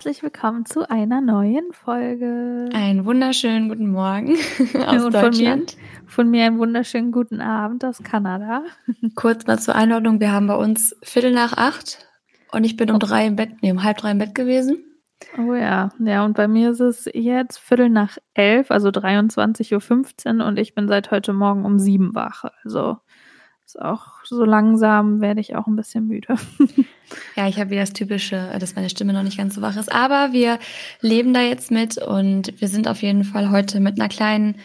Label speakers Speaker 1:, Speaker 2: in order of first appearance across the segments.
Speaker 1: herzlich willkommen zu einer neuen Folge.
Speaker 2: Einen wunderschönen guten Morgen aus
Speaker 1: Und
Speaker 2: Deutschland.
Speaker 1: Von mir, von mir einen wunderschönen guten Abend aus Kanada.
Speaker 2: Kurz mal zur Einordnung, wir haben bei uns Viertel nach acht und ich bin um drei im Bett, nee, um halb drei im Bett gewesen.
Speaker 1: Oh ja, ja, und bei mir ist es jetzt Viertel nach elf, also 23.15 Uhr und ich bin seit heute Morgen um sieben wach. Also ist auch so langsam werde ich auch ein bisschen müde.
Speaker 2: Ja, ich habe wieder das Typische, dass meine Stimme noch nicht ganz so wach ist. Aber wir leben da jetzt mit und wir sind auf jeden Fall heute mit einer kleinen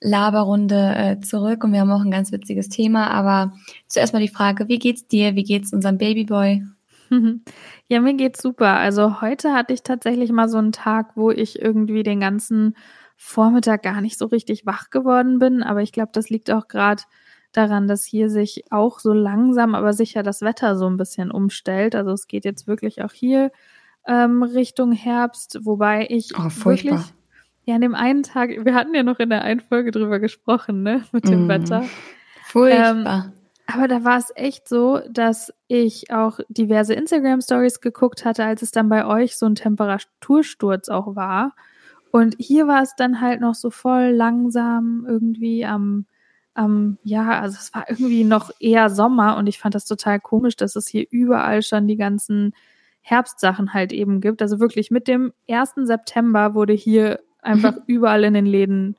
Speaker 2: Laberrunde äh, zurück und wir haben auch ein ganz witziges Thema. Aber zuerst mal die Frage, wie geht's dir? Wie geht's unserem Babyboy?
Speaker 1: Ja, mir geht's super. Also heute hatte ich tatsächlich mal so einen Tag, wo ich irgendwie den ganzen Vormittag gar nicht so richtig wach geworden bin. Aber ich glaube, das liegt auch gerade daran, dass hier sich auch so langsam, aber sicher das Wetter so ein bisschen umstellt. Also es geht jetzt wirklich auch hier ähm, Richtung Herbst, wobei ich
Speaker 2: oh,
Speaker 1: wirklich ja an dem einen Tag, wir hatten ja noch in der einen Folge drüber gesprochen, ne, mit dem mm. Wetter.
Speaker 2: Furchtbar.
Speaker 1: Ähm, aber da war es echt so, dass ich auch diverse Instagram Stories geguckt hatte, als es dann bei euch so ein Temperatursturz auch war. Und hier war es dann halt noch so voll langsam irgendwie am ähm, ja, also es war irgendwie noch eher Sommer und ich fand das total komisch, dass es hier überall schon die ganzen Herbstsachen halt eben gibt. Also wirklich mit dem 1. September wurde hier einfach überall in den Läden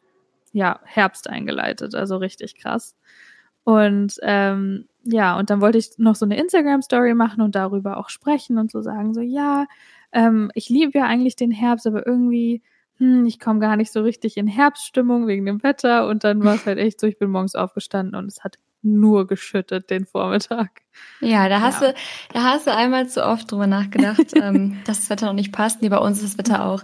Speaker 1: ja Herbst eingeleitet. Also richtig krass. Und ähm, ja, und dann wollte ich noch so eine Instagram-Story machen und darüber auch sprechen und so sagen, so ja, ähm, ich liebe ja eigentlich den Herbst, aber irgendwie hm, ich komme gar nicht so richtig in Herbststimmung wegen dem Wetter. Und dann war es halt echt so, ich bin morgens aufgestanden und es hat nur geschüttet den Vormittag.
Speaker 2: Ja, da hast ja. du, da hast du einmal zu oft drüber nachgedacht, ähm, dass das Wetter noch nicht passt. Nee, bei uns ist das Wetter auch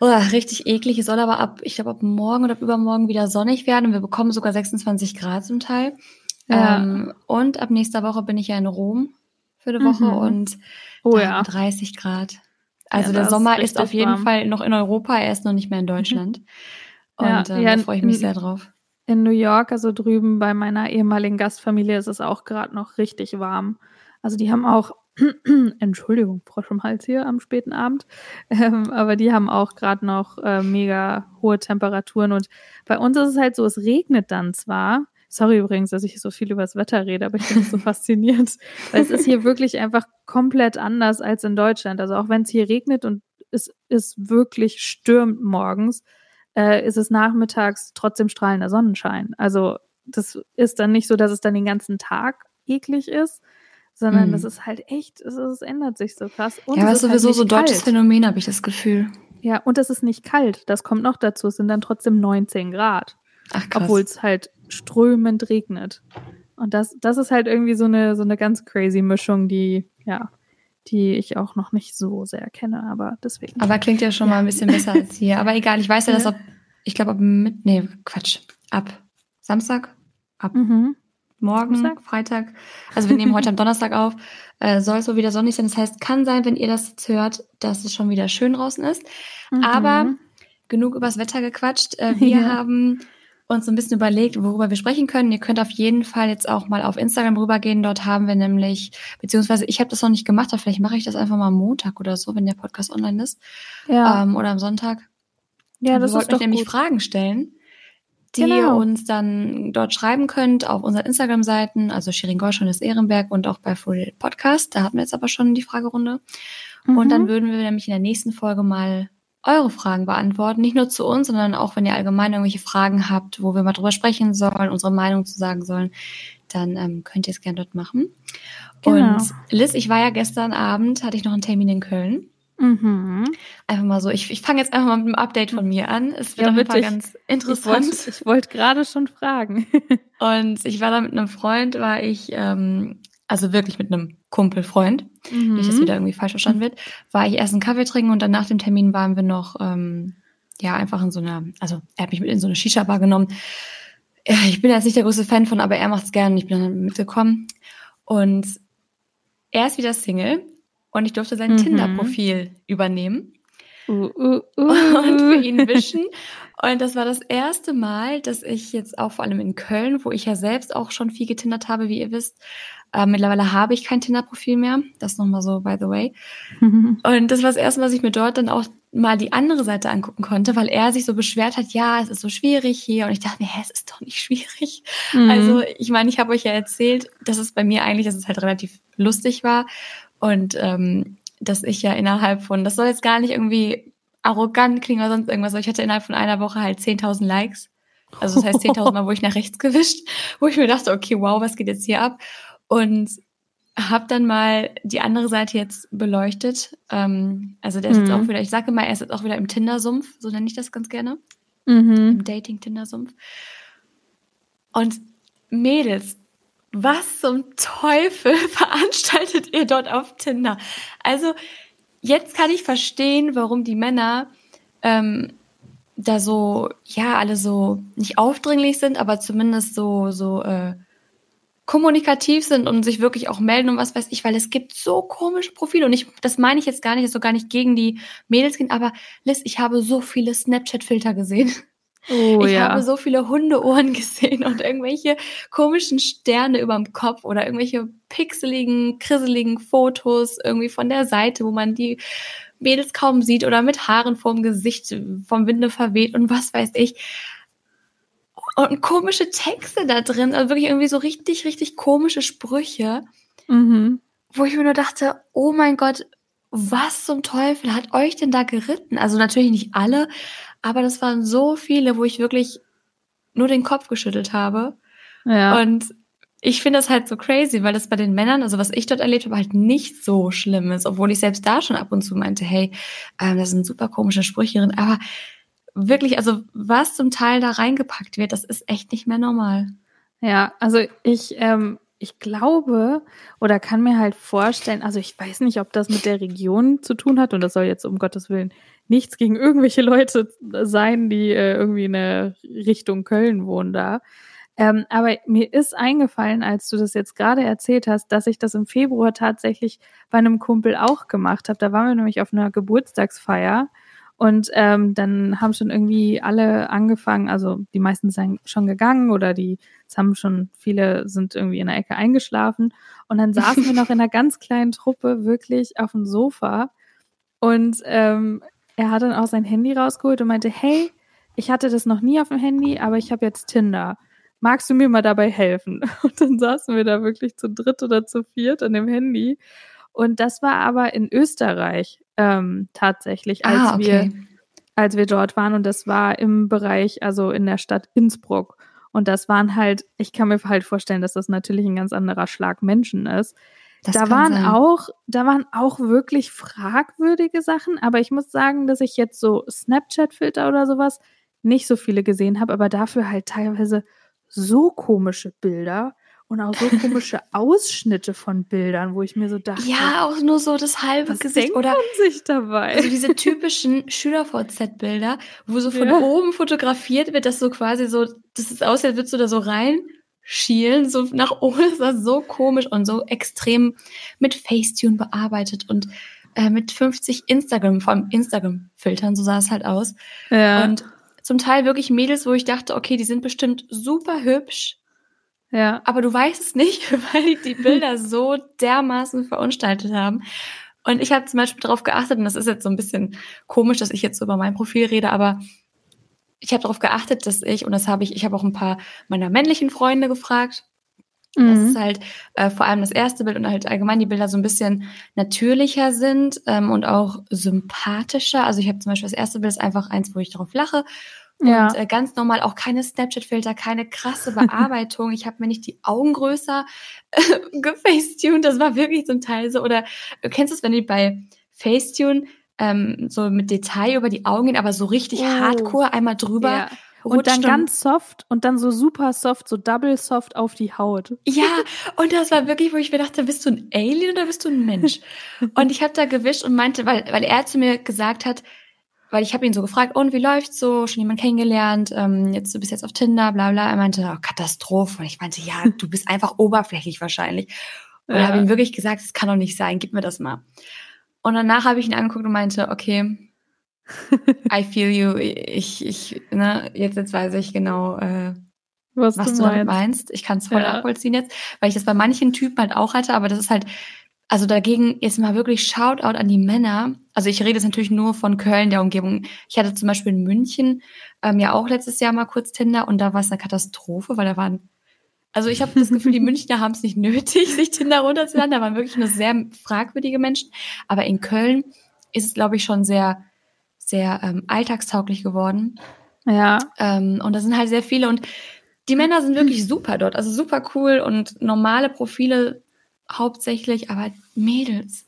Speaker 2: oh, richtig eklig. Es soll aber ab, ich glaube, ab morgen oder ab übermorgen wieder sonnig werden und wir bekommen sogar 26 Grad zum Teil. Ja. Ähm, und ab nächster Woche bin ich ja in Rom für eine Woche mhm. und oh, ja. 30 Grad. Also ja, der Sommer ist, ist auf jeden warm. Fall noch in Europa, er ist noch nicht mehr in Deutschland. Und ja, ähm, ja, da freue ich mich in, sehr drauf.
Speaker 1: In New York, also drüben bei meiner ehemaligen Gastfamilie, ist es auch gerade noch richtig warm. Also die haben auch, Entschuldigung, Frosch im Hals hier am späten Abend, ähm, aber die haben auch gerade noch äh, mega hohe Temperaturen. Und bei uns ist es halt so, es regnet dann zwar, Sorry übrigens, dass ich so viel über das Wetter rede, aber ich es so faszinierend. Weil es ist hier wirklich einfach komplett anders als in Deutschland. Also auch wenn es hier regnet und es ist wirklich stürmt morgens, äh, ist es nachmittags trotzdem strahlender Sonnenschein. Also das ist dann nicht so, dass es dann den ganzen Tag eklig ist, sondern das ist halt echt, es, es ändert sich so krass.
Speaker 2: Und ja, es ist halt sowieso halt so ein deutsches Phänomen, habe ich das Gefühl.
Speaker 1: Ja, und es ist nicht kalt. Das kommt noch dazu. Es sind dann trotzdem 19 Grad. Ach, krass. Obwohl es halt strömend regnet. Und das, das ist halt irgendwie so eine, so eine ganz crazy Mischung, die, ja, die ich auch noch nicht so sehr kenne, aber deswegen.
Speaker 2: Aber klingt ja schon ja. mal ein bisschen besser als hier. Aber egal, ich weiß ja, dass ab, ich glaube ab mit, nee, Quatsch, ab Samstag, ab mhm. morgen, Samstag? Freitag, also wir nehmen heute am Donnerstag auf, äh, soll es so wieder sonnig sein. Das heißt, kann sein, wenn ihr das jetzt hört, dass es schon wieder schön draußen ist. Mhm. Aber genug übers Wetter gequatscht. Äh, wir ja. haben uns so ein bisschen überlegt, worüber wir sprechen können. Ihr könnt auf jeden Fall jetzt auch mal auf Instagram rübergehen. Dort haben wir nämlich, beziehungsweise ich habe das noch nicht gemacht, aber vielleicht mache ich das einfach mal am Montag oder so, wenn der Podcast online ist. Ja. Ähm, oder am Sonntag. Ja, das wir ist doch nämlich gut. Fragen stellen, die genau. ihr uns dann dort schreiben könnt auf unseren Instagram-Seiten, also Shirin Gorsch und das Ehrenberg und auch bei Full Podcast. Da hatten wir jetzt aber schon die Fragerunde. Mhm. Und dann mhm. würden wir nämlich in der nächsten Folge mal eure Fragen beantworten. Nicht nur zu uns, sondern auch, wenn ihr allgemein irgendwelche Fragen habt, wo wir mal drüber sprechen sollen, unsere Meinung zu sagen sollen, dann ähm, könnt ihr es gerne dort machen. Genau. Und Liz, ich war ja gestern Abend, hatte ich noch einen Termin in Köln. Mhm. Einfach mal so, ich, ich fange jetzt einfach mal mit einem Update von mir an. Es wird ja, auf jeden Fall ganz interessant.
Speaker 1: Ich wollte wollt gerade schon fragen.
Speaker 2: Und ich war da mit einem Freund, war ich ähm, also wirklich mit einem Kumpelfreund, mhm. nicht, dass wieder irgendwie falsch verstanden wird, war ich erst einen Kaffee trinken und dann nach dem Termin waren wir noch, ähm, ja, einfach in so einer, also er hat mich mit in so eine Shisha-Bar genommen. Ich bin jetzt nicht der größte Fan von, aber er macht's gerne. Ich bin dann mitgekommen. Und er ist wieder Single und ich durfte sein mhm. Tinder-Profil übernehmen. Uh, uh, uh. Und für ihn wischen. Und das war das erste Mal, dass ich jetzt auch vor allem in Köln, wo ich ja selbst auch schon viel getindert habe, wie ihr wisst, Äh, mittlerweile habe ich kein Tinder-Profil mehr. Das nochmal so, by the way. Und das war das erste, was ich mir dort dann auch mal die andere Seite angucken konnte, weil er sich so beschwert hat, ja, es ist so schwierig hier. Und ich dachte mir, hä, es ist doch nicht schwierig. Mhm. Also ich meine, ich habe euch ja erzählt, dass es bei mir eigentlich, dass es halt relativ lustig war. Und ähm, dass ich ja innerhalb von, das soll jetzt gar nicht irgendwie arrogant klingen oder sonst irgendwas, aber ich hatte innerhalb von einer Woche halt 10.000 Likes. Also das heißt 10.000 Mal, wo ich nach rechts gewischt, wo ich mir dachte, okay, wow, was geht jetzt hier ab? Und habe dann mal die andere Seite jetzt beleuchtet. Ähm, also der ist mhm. jetzt auch wieder, ich sage mal, er ist jetzt auch wieder im Tinder-Sumpf, so nenne ich das ganz gerne. Mhm. Im Dating-Tinder-Sumpf. Und Mädels, was zum Teufel veranstaltet ihr dort auf Tinder? Also jetzt kann ich verstehen, warum die Männer ähm, da so, ja, alle so nicht aufdringlich sind, aber zumindest so, so äh, kommunikativ sind und sich wirklich auch melden und was weiß ich, weil es gibt so komische Profile und ich, das meine ich jetzt gar nicht, ist so gar nicht gegen die Mädels gehen, aber Liz, ich habe so viele Snapchat-Filter gesehen. Oh, ich ja. habe so viele Hundeohren gesehen und irgendwelche komischen Sterne überm Kopf oder irgendwelche pixeligen, krisseligen Fotos irgendwie von der Seite, wo man die Mädels kaum sieht oder mit Haaren vorm Gesicht vom Winde verweht und was weiß ich und komische Texte da drin, also wirklich irgendwie so richtig, richtig komische Sprüche, mhm. wo ich mir nur dachte, oh mein Gott, was zum Teufel hat euch denn da geritten? Also natürlich nicht alle, aber das waren so viele, wo ich wirklich nur den Kopf geschüttelt habe. Ja. Und ich finde das halt so crazy, weil das bei den Männern, also was ich dort erlebt habe, halt nicht so schlimm ist, obwohl ich selbst da schon ab und zu meinte, hey, ähm, das sind super komische Sprüche drin, aber wirklich, also was zum Teil da reingepackt wird, das ist echt nicht mehr normal.
Speaker 1: Ja, also ich, ähm, ich glaube oder kann mir halt vorstellen, also ich weiß nicht, ob das mit der Region zu tun hat und das soll jetzt um Gottes Willen nichts gegen irgendwelche Leute sein, die äh, irgendwie in der Richtung Köln wohnen da. Ähm, aber mir ist eingefallen, als du das jetzt gerade erzählt hast, dass ich das im Februar tatsächlich bei einem Kumpel auch gemacht habe. Da waren wir nämlich auf einer Geburtstagsfeier und ähm, dann haben schon irgendwie alle angefangen, also die meisten sind schon gegangen oder die haben schon, viele sind irgendwie in der Ecke eingeschlafen. Und dann saßen wir noch in einer ganz kleinen Truppe wirklich auf dem Sofa. Und ähm, er hat dann auch sein Handy rausgeholt und meinte, hey, ich hatte das noch nie auf dem Handy, aber ich habe jetzt Tinder. Magst du mir mal dabei helfen? Und dann saßen wir da wirklich zu dritt oder zu viert an dem Handy. Und das war aber in Österreich ähm, tatsächlich, als ah, okay. wir als wir dort waren und das war im Bereich, also in der Stadt Innsbruck. Und das waren halt, ich kann mir halt vorstellen, dass das natürlich ein ganz anderer Schlag Menschen ist. Das da waren sein. auch, da waren auch wirklich fragwürdige Sachen, aber ich muss sagen, dass ich jetzt so Snapchat-Filter oder sowas nicht so viele gesehen habe, aber dafür halt teilweise so komische Bilder und auch so komische Ausschnitte von Bildern, wo ich mir so dachte.
Speaker 2: Ja, auch nur so das halbe was Gesicht denkt oder
Speaker 1: man sich dabei.
Speaker 2: Also diese typischen Schüler-VZ-Bilder, wo so von ja. oben fotografiert wird, dass so quasi so, das ist aus, als würdest du da so reinschielen, so nach oben. Das war so komisch und so extrem mit Facetune bearbeitet und äh, mit 50 Instagram, vor allem Instagram-Filtern, so sah es halt aus. Ja. Und zum Teil wirklich Mädels, wo ich dachte, okay, die sind bestimmt super hübsch, ja. Aber du weißt es nicht, weil die, die Bilder so dermaßen verunstaltet haben. Und ich habe zum Beispiel darauf geachtet, und das ist jetzt so ein bisschen komisch, dass ich jetzt so über mein Profil rede, aber ich habe darauf geachtet, dass ich, und das habe ich, ich habe auch ein paar meiner männlichen Freunde gefragt. Mhm. Das ist halt äh, vor allem das erste Bild und halt allgemein die Bilder so ein bisschen natürlicher sind ähm, und auch sympathischer. Also ich habe zum Beispiel das erste Bild ist einfach eins, wo ich darauf lache ja. Und äh, ganz normal auch keine Snapchat-Filter, keine krasse Bearbeitung. ich habe mir nicht die Augen größer äh, gefacetuned. Das war wirklich zum Teil so. Oder äh, kennst du es, wenn die bei Facetune ähm, so mit Detail über die Augen gehen, aber so richtig oh. hardcore einmal drüber. Ja.
Speaker 1: Und dann ganz soft und dann so super soft, so double soft auf die Haut.
Speaker 2: Ja, und das war wirklich, wo ich mir dachte, bist du ein Alien oder bist du ein Mensch? und ich habe da gewischt und meinte, weil, weil er zu mir gesagt hat, weil ich habe ihn so gefragt, und wie läuft's so? Schon jemand kennengelernt? Ähm, jetzt du bist jetzt auf Tinder, bla bla. Er meinte, oh, Katastrophe. Und ich meinte, ja, du bist einfach oberflächlich wahrscheinlich. Und ja. habe ihm wirklich gesagt, das kann doch nicht sein, gib mir das mal. Und danach habe ich ihn angeguckt und meinte, okay, I feel you. Ich, ich, ne, jetzt, jetzt weiß ich genau, äh, was, was du, du meinst. meinst. Ich kann es voll ja. nachvollziehen jetzt, weil ich das bei manchen Typen halt auch hatte, aber das ist halt, also dagegen jetzt mal wirklich Shoutout an die Männer. Also ich rede jetzt natürlich nur von Köln, der Umgebung. Ich hatte zum Beispiel in München ähm, ja auch letztes Jahr mal kurz Tinder und da war es eine Katastrophe, weil da waren also ich habe das Gefühl, die Münchner haben es nicht nötig, sich Tinder runterzuladen. Da waren wirklich nur sehr fragwürdige Menschen. Aber in Köln ist es, glaube ich, schon sehr, sehr ähm, alltagstauglich geworden.
Speaker 1: Ja.
Speaker 2: Ähm, und da sind halt sehr viele. Und die Männer sind wirklich super dort. Also super cool und normale Profile hauptsächlich. Aber Mädels,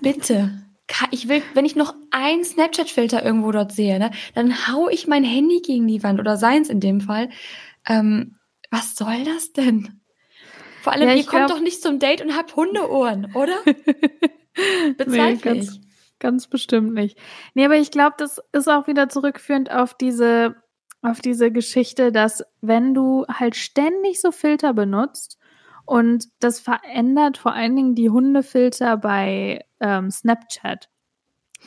Speaker 2: bitte. Ich will, wenn ich noch ein Snapchat-Filter irgendwo dort sehe, ne, dann hau ich mein Handy gegen die Wand oder seins in dem Fall. Ähm, was soll das denn? Vor allem, ja, ihr kommt doch nicht zum Date und habt Hundeohren, oder?
Speaker 1: Bezweifle nee, ganz, ich. Ganz bestimmt nicht. Nee, aber ich glaube, das ist auch wieder zurückführend auf diese, auf diese Geschichte, dass wenn du halt ständig so Filter benutzt und das verändert vor allen Dingen die Hundefilter bei ähm, Snapchat.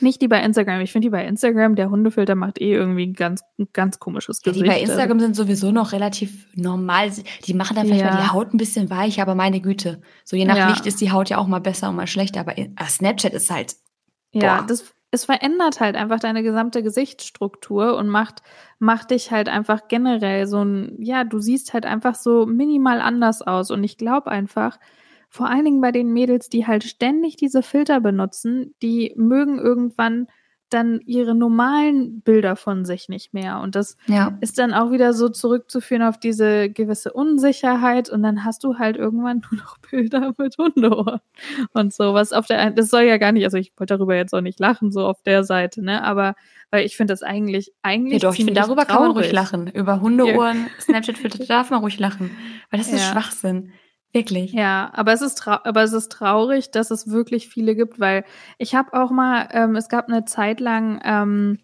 Speaker 1: Nicht die bei Instagram. Ich finde die bei Instagram, der Hundefilter macht eh irgendwie ein ganz, ganz komisches Gesicht.
Speaker 2: Ja, die bei Instagram sind sowieso noch relativ normal. Die machen dann vielleicht ja. mal die Haut ein bisschen weich, aber meine Güte. So je nach ja. Licht ist die Haut ja auch mal besser und mal schlechter. Aber ah, Snapchat ist halt.
Speaker 1: Boah. Ja, das, es verändert halt einfach deine gesamte Gesichtsstruktur und macht, macht dich halt einfach generell so ein, ja, du siehst halt einfach so minimal anders aus. Und ich glaube einfach, vor allen Dingen bei den Mädels, die halt ständig diese Filter benutzen, die mögen irgendwann dann ihre normalen Bilder von sich nicht mehr. Und das ja. ist dann auch wieder so zurückzuführen auf diese gewisse Unsicherheit. Und dann hast du halt irgendwann nur noch Bilder mit Hundeohren und sowas auf der, das soll ja gar nicht, also ich wollte darüber jetzt auch nicht lachen, so auf der Seite, ne, aber, weil ich finde das eigentlich, eigentlich.
Speaker 2: Ja doch, ich finde, darüber traurig. kann man ruhig lachen. Über Hundeohren, ja. Snapchat-Filter darf man ruhig lachen. Weil das ist ja. Schwachsinn. Wirklich.
Speaker 1: Ja, aber es ist aber es ist traurig, dass es wirklich viele gibt, weil ich habe auch mal, ähm, es gab eine Zeit lang, ähm,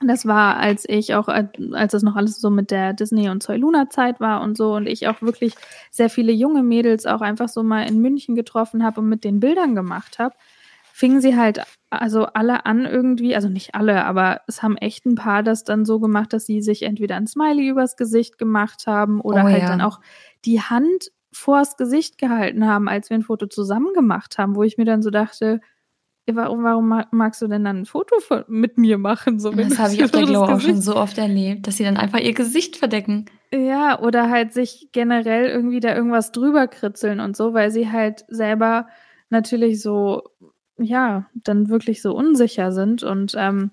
Speaker 1: das war, als ich auch, als es noch alles so mit der Disney und Zoe Luna Zeit war und so und ich auch wirklich sehr viele junge Mädels auch einfach so mal in München getroffen habe und mit den Bildern gemacht habe, fingen sie halt also alle an irgendwie, also nicht alle, aber es haben echt ein paar das dann so gemacht, dass sie sich entweder ein Smiley übers Gesicht gemacht haben oder oh, halt ja. dann auch die Hand vors Gesicht gehalten haben, als wir ein Foto zusammen gemacht haben, wo ich mir dann so dachte, warum, warum magst du denn dann ein Foto von, mit mir machen? So,
Speaker 2: das habe ich auf der Glow auch schon so oft erlebt, dass sie dann einfach ihr Gesicht verdecken.
Speaker 1: Ja, oder halt sich generell irgendwie da irgendwas drüber kritzeln und so, weil sie halt selber natürlich so, ja, dann wirklich so unsicher sind und ähm,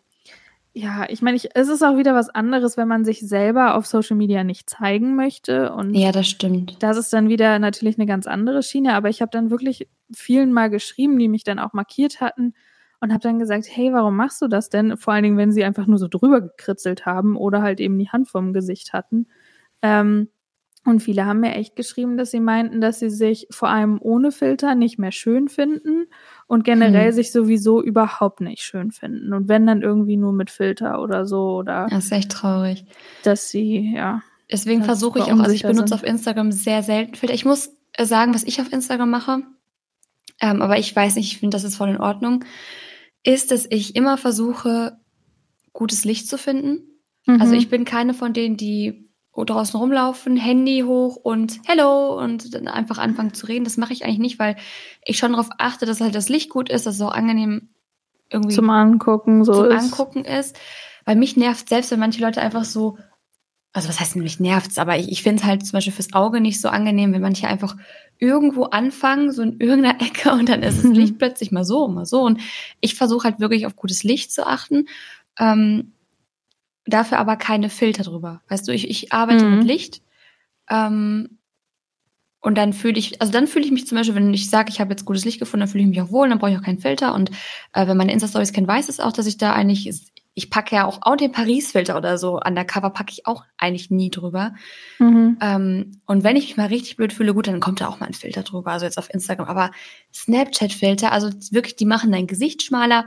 Speaker 1: ja, ich meine, ich, es ist auch wieder was anderes, wenn man sich selber auf Social Media nicht zeigen möchte. Und
Speaker 2: ja, das stimmt.
Speaker 1: Das ist dann wieder natürlich eine ganz andere Schiene. Aber ich habe dann wirklich vielen mal geschrieben, die mich dann auch markiert hatten und habe dann gesagt, hey, warum machst du das denn? Vor allen Dingen, wenn sie einfach nur so drüber gekritzelt haben oder halt eben die Hand vorm Gesicht hatten. Ähm, und viele haben mir echt geschrieben, dass sie meinten, dass sie sich vor allem ohne Filter nicht mehr schön finden und generell hm. sich sowieso überhaupt nicht schön finden. Und wenn dann irgendwie nur mit Filter oder so oder.
Speaker 2: Das ist echt traurig.
Speaker 1: Dass sie, ja.
Speaker 2: Deswegen versuche ich auch, also ich benutze sind. auf Instagram sehr selten Filter. Ich muss äh, sagen, was ich auf Instagram mache, ähm, aber ich weiß nicht, ich finde, das ist voll in Ordnung, ist, dass ich immer versuche, gutes Licht zu finden. Also mhm. Also ich bin keine von denen, die draußen rumlaufen, Handy hoch und Hello und dann einfach anfangen zu reden. Das mache ich eigentlich nicht, weil ich schon darauf achte, dass halt das Licht gut ist, dass es auch angenehm irgendwie
Speaker 1: zum Angucken so
Speaker 2: zum ist. Angucken ist. Weil mich nervt selbst, wenn manche Leute einfach so, also was heißt mich nervt's, aber ich, ich finde es halt zum Beispiel fürs Auge nicht so angenehm, wenn manche einfach irgendwo anfangen, so in irgendeiner Ecke und dann ist das Licht plötzlich mal so, mal so. Und ich versuche halt wirklich auf gutes Licht zu achten. Ähm, dafür aber keine Filter drüber. Weißt du, ich, ich arbeite mhm. mit Licht. Ähm, und dann fühle ich, also dann fühle ich mich zum Beispiel, wenn ich sage, ich habe jetzt gutes Licht gefunden, dann fühle ich mich auch wohl, dann brauche ich auch keinen Filter. Und äh, wenn meine Insta-Stories kennen, weiß es auch, dass ich da eigentlich, ich packe ja auch, auch den Paris-Filter oder so an der Cover packe ich auch eigentlich nie drüber. Mhm. Ähm, und wenn ich mich mal richtig blöd fühle, gut, dann kommt da auch mal ein Filter drüber, also jetzt auf Instagram. Aber Snapchat-Filter, also wirklich, die machen dein Gesicht schmaler,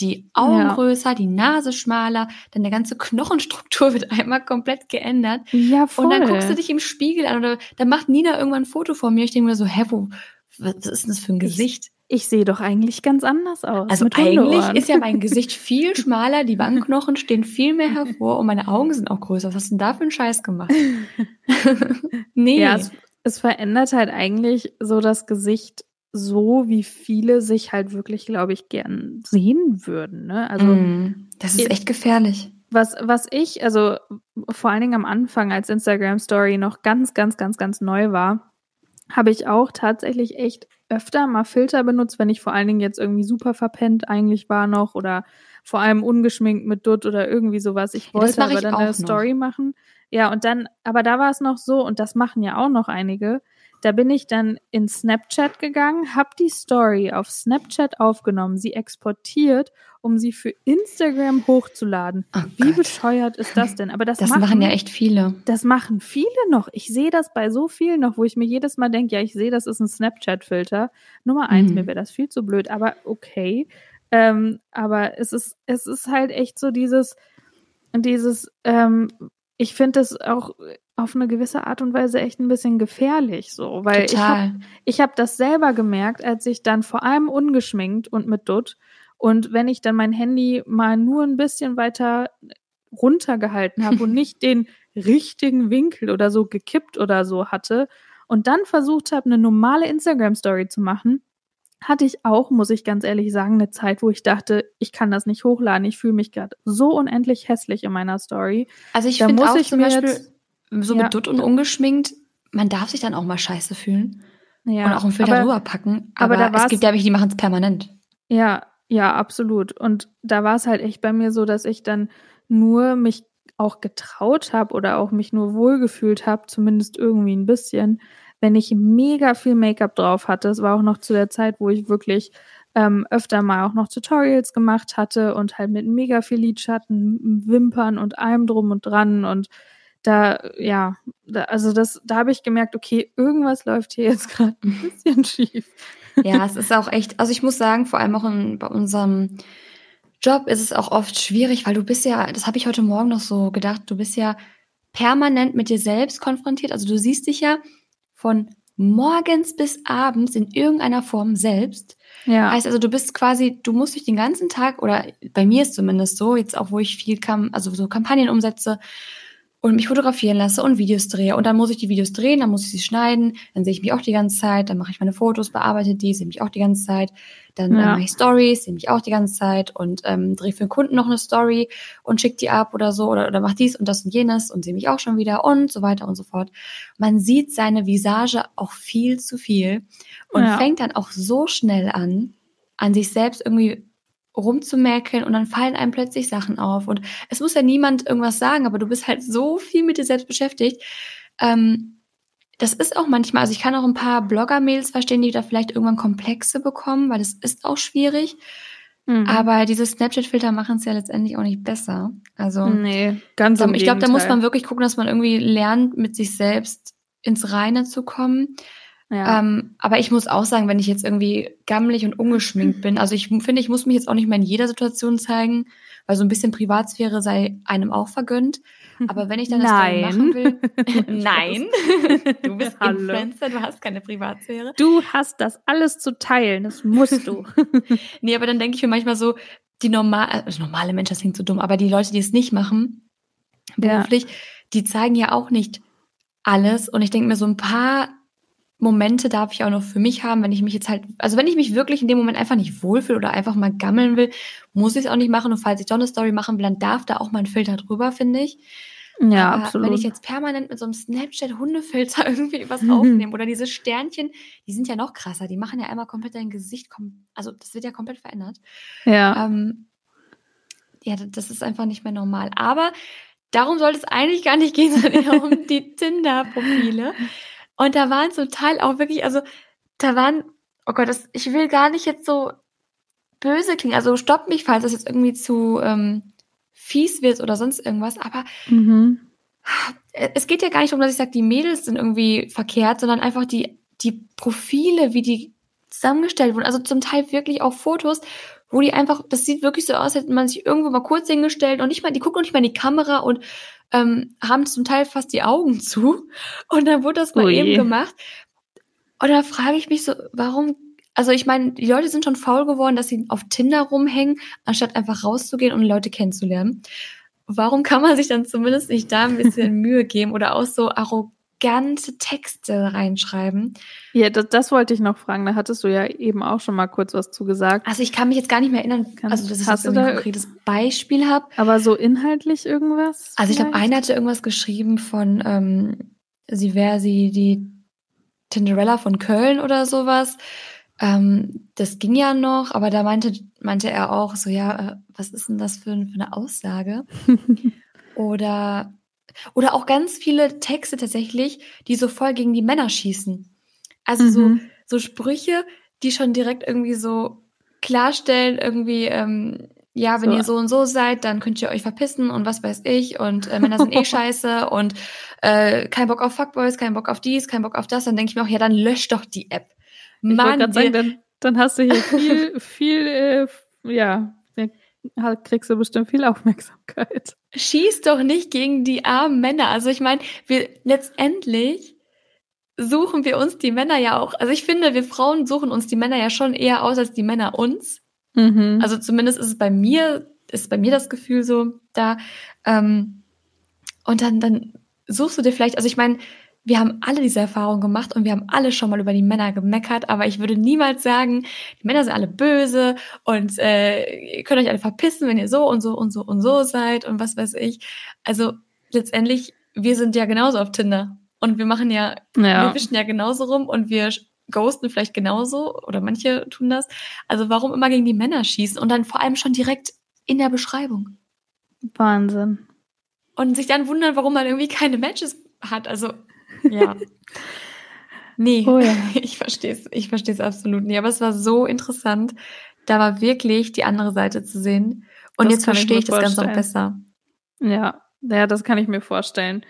Speaker 2: die Augen ja. größer, die Nase schmaler, dann der ganze Knochenstruktur wird einmal komplett geändert.
Speaker 1: Ja, voll.
Speaker 2: Und dann guckst du dich im Spiegel an oder dann macht Nina irgendwann ein Foto von mir. Ich denke mir so, hä, wo, was ist denn das für ein Gesicht?
Speaker 1: Ich, ich sehe doch eigentlich ganz anders aus.
Speaker 2: Also eigentlich ist ja mein Gesicht viel schmaler, die Wangenknochen stehen viel mehr hervor und meine Augen sind auch größer. Was hast du denn da für einen Scheiß gemacht?
Speaker 1: nee. Ja, es, es verändert halt eigentlich so das Gesicht so, wie viele sich halt wirklich, glaube ich, gern sehen würden. Ne?
Speaker 2: Also mm, das ist echt gefährlich.
Speaker 1: Was, was ich, also vor allen Dingen am Anfang, als Instagram Story noch ganz, ganz, ganz, ganz neu war, habe ich auch tatsächlich echt öfter mal Filter benutzt, wenn ich vor allen Dingen jetzt irgendwie super verpennt eigentlich war noch oder vor allem ungeschminkt mit Dutt oder irgendwie sowas. Ich wollte ja, aber dann eine noch. Story machen. Ja, und dann, aber da war es noch so, und das machen ja auch noch einige, da bin ich dann in Snapchat gegangen, habe die Story auf Snapchat aufgenommen, sie exportiert, um sie für Instagram hochzuladen. Oh Wie Gott. bescheuert ist das denn? Aber das,
Speaker 2: das machen, machen, ja echt viele.
Speaker 1: Das machen viele noch. Ich sehe das bei so vielen noch, wo ich mir jedes Mal denke, ja, ich sehe, das ist ein Snapchat-Filter. Nummer eins, mhm. mir wäre das viel zu blöd, aber okay. Ähm, aber es ist, es ist halt echt so dieses, dieses, ähm, ich finde es auch auf eine gewisse Art und Weise echt ein bisschen gefährlich, so, weil Total. ich habe ich hab das selber gemerkt, als ich dann vor allem ungeschminkt und mit Dutt und wenn ich dann mein Handy mal nur ein bisschen weiter runtergehalten habe und nicht den richtigen Winkel oder so gekippt oder so hatte und dann versucht habe, eine normale Instagram Story zu machen, hatte ich auch, muss ich ganz ehrlich sagen, eine Zeit, wo ich dachte, ich kann das nicht hochladen. Ich fühle mich gerade so unendlich hässlich in meiner Story.
Speaker 2: Also ich finde auch ich zum Beispiel jetzt, so mit ja. Dutt und ungeschminkt, man darf sich dann auch mal scheiße fühlen. Ja, und auch einen Filter drüber packen. Aber, aber es gibt ja welche, die machen es permanent.
Speaker 1: Ja, ja, absolut. Und da war es halt echt bei mir so, dass ich dann nur mich auch getraut habe oder auch mich nur wohlgefühlt habe, zumindest irgendwie ein bisschen, wenn ich mega viel Make-up drauf hatte. Es war auch noch zu der Zeit, wo ich wirklich ähm, öfter mal auch noch Tutorials gemacht hatte und halt mit mega viel Lidschatten, Wimpern und allem drum und dran und da, ja, da, also das, da habe ich gemerkt, okay, irgendwas läuft hier jetzt gerade ein bisschen schief.
Speaker 2: Ja, es ist auch echt, also ich muss sagen, vor allem auch in, bei unserem Job ist es auch oft schwierig, weil du bist ja, das habe ich heute Morgen noch so gedacht, du bist ja permanent mit dir selbst konfrontiert. Also du siehst dich ja von morgens bis abends in irgendeiner Form selbst. Ja. Heißt also, du bist quasi, du musst dich den ganzen Tag, oder bei mir ist zumindest so, jetzt auch wo ich viel kam, also so Kampagnen umsetze, und mich fotografieren lasse und Videos drehe. Und dann muss ich die Videos drehen, dann muss ich sie schneiden, dann sehe ich mich auch die ganze Zeit, dann mache ich meine Fotos, bearbeite die, sehe mich auch die ganze Zeit. Dann, ja. mache ich Stories, sehe mich auch die ganze Zeit und ähm, drehe für den Kunden noch eine Story und schicke die ab oder so oder, oder mache dies und das und jenes und sehe mich auch schon wieder und so weiter und so fort. Man sieht seine Visage auch viel zu viel und ja. fängt dann auch so schnell an, an sich selbst irgendwie rumzumäkeln und dann fallen einem plötzlich Sachen auf. Und es muss ja niemand irgendwas sagen, aber du bist halt so viel mit dir selbst beschäftigt. Ähm, das ist auch manchmal, also ich kann auch ein paar Blogger-Mails verstehen, die da vielleicht irgendwann Komplexe bekommen, weil das ist auch schwierig. Mhm. Aber diese Snapchat-Filter machen es ja letztendlich auch nicht besser. Also
Speaker 1: nee, ganz im
Speaker 2: Ich glaube, da muss man wirklich gucken, dass man irgendwie lernt, mit sich selbst ins Reine zu kommen. Ja. Ähm, aber ich muss auch sagen, wenn ich jetzt irgendwie gammelig und ungeschminkt bin, also ich finde, ich muss mich jetzt auch nicht mehr in jeder Situation zeigen, weil so ein bisschen Privatsphäre sei einem auch vergönnt. Aber wenn ich dann das
Speaker 1: nein.
Speaker 2: machen will, nein, du bist Hallo. Influencer, du hast keine Privatsphäre.
Speaker 1: Du hast das alles zu teilen, das musst du.
Speaker 2: nee, aber dann denke ich mir manchmal so, die normal, also normale Menschen, das klingt so dumm, aber die Leute, die es nicht machen, beruflich, ja. die zeigen ja auch nicht alles. Und ich denke mir so ein paar Momente darf ich auch noch für mich haben, wenn ich mich jetzt halt, also wenn ich mich wirklich in dem Moment einfach nicht wohlfühle oder einfach mal gammeln will, muss ich es auch nicht machen. Und falls ich doch eine Story machen will, dann darf da auch mal ein Filter drüber, finde ich.
Speaker 1: Ja, Aber absolut.
Speaker 2: Wenn ich jetzt permanent mit so einem Snapchat-Hundefilter irgendwie was mhm. aufnehme oder diese Sternchen, die sind ja noch krasser, die machen ja einmal komplett dein Gesicht, also das wird ja komplett verändert.
Speaker 1: Ja.
Speaker 2: Ähm, ja, das ist einfach nicht mehr normal. Aber darum sollte es eigentlich gar nicht gehen, sondern eher um die Tinder-Profile. Und da waren zum Teil auch wirklich, also da waren, oh Gott, das, ich will gar nicht jetzt so böse klingen. Also stopp mich, falls das jetzt irgendwie zu ähm, fies wird oder sonst irgendwas. Aber mhm. es geht ja gar nicht darum, dass ich sage, die Mädels sind irgendwie verkehrt, sondern einfach die, die Profile, wie die zusammengestellt wurden. Also zum Teil wirklich auch Fotos, wo die einfach, das sieht wirklich so aus, als hätte man sich irgendwo mal kurz hingestellt und nicht mal, die gucken auch nicht mal in die Kamera und ähm, haben zum Teil fast die Augen zu. Und dann wurde das mal Ui. eben gemacht. Und da frage ich mich so, warum, Also ich meine, die Leute sind schon faul geworden, dass sie auf Tinder rumhängen, anstatt einfach rauszugehen und Leute kennenzulernen. Warum kann man sich dann zumindest nicht da ein bisschen Mühe geben oder auch so arrogante Texte reinschreiben?
Speaker 1: Ja, das, das wollte ich noch fragen. Da hattest du ja eben auch schon mal kurz was zu gesagt.
Speaker 2: Also ich kann mich jetzt gar nicht mehr erinnern, also dass ich jetzt ein konkretes Beispiel habe.
Speaker 1: Aber so inhaltlich irgendwas?
Speaker 2: Also ich glaube, einer hatte irgendwas geschrieben von, ähm, sie wäre sie die Tinderella von Köln oder sowas. Ähm, das ging ja noch, aber da meinte, meinte er auch so, ja, äh, was ist denn das für, für eine Aussage? oder, oder auch ganz viele Texte tatsächlich, die so voll gegen die Männer schießen. Also mhm. so, so Sprüche, die schon direkt irgendwie so klarstellen, irgendwie, ähm, ja, wenn so. ihr so und so seid, dann könnt ihr euch verpissen und was weiß ich und äh, Männer sind eh scheiße und äh, kein Bock auf Fuckboys, kein Bock auf dies, kein Bock auf das, dann denke ich mir auch, ja, dann lösch doch die App.
Speaker 1: Ich Mann, wollte sagen, dann, dann hast du hier viel, viel, äh, ja, kriegst du bestimmt viel Aufmerksamkeit.
Speaker 2: Schieß doch nicht gegen die armen Männer. Also ich meine, wir letztendlich suchen wir uns die Männer ja auch. Also ich finde, wir Frauen suchen uns die Männer ja schon eher aus als die Männer uns. Mhm. Also zumindest ist es bei mir, ist bei mir das Gefühl so da. Ähm, und dann, dann suchst du dir vielleicht, also ich meine, wir haben alle diese Erfahrung gemacht und wir haben alle schon mal über die Männer gemeckert, aber ich würde niemals sagen, die Männer sind alle böse und äh, ihr könnt euch alle verpissen, wenn ihr so und so und so und so seid und was weiß ich. Also letztendlich, wir sind ja genauso auf Tinder und wir machen ja, ja. wir wischen ja genauso rum und wir ghosten vielleicht genauso oder manche tun das. Also warum immer gegen die Männer schießen und dann vor allem schon direkt in der Beschreibung.
Speaker 1: Wahnsinn.
Speaker 2: Und sich dann wundern, warum man irgendwie keine Matches hat. Also ja. Nee, oh ja. ich verstehe es, ich verstehe es absolut nicht. Aber es war so interessant, da war wirklich die andere Seite zu sehen. Und das jetzt verstehe ich, ich das Ganze auch besser.
Speaker 1: Ja, ja, das kann ich mir vorstellen.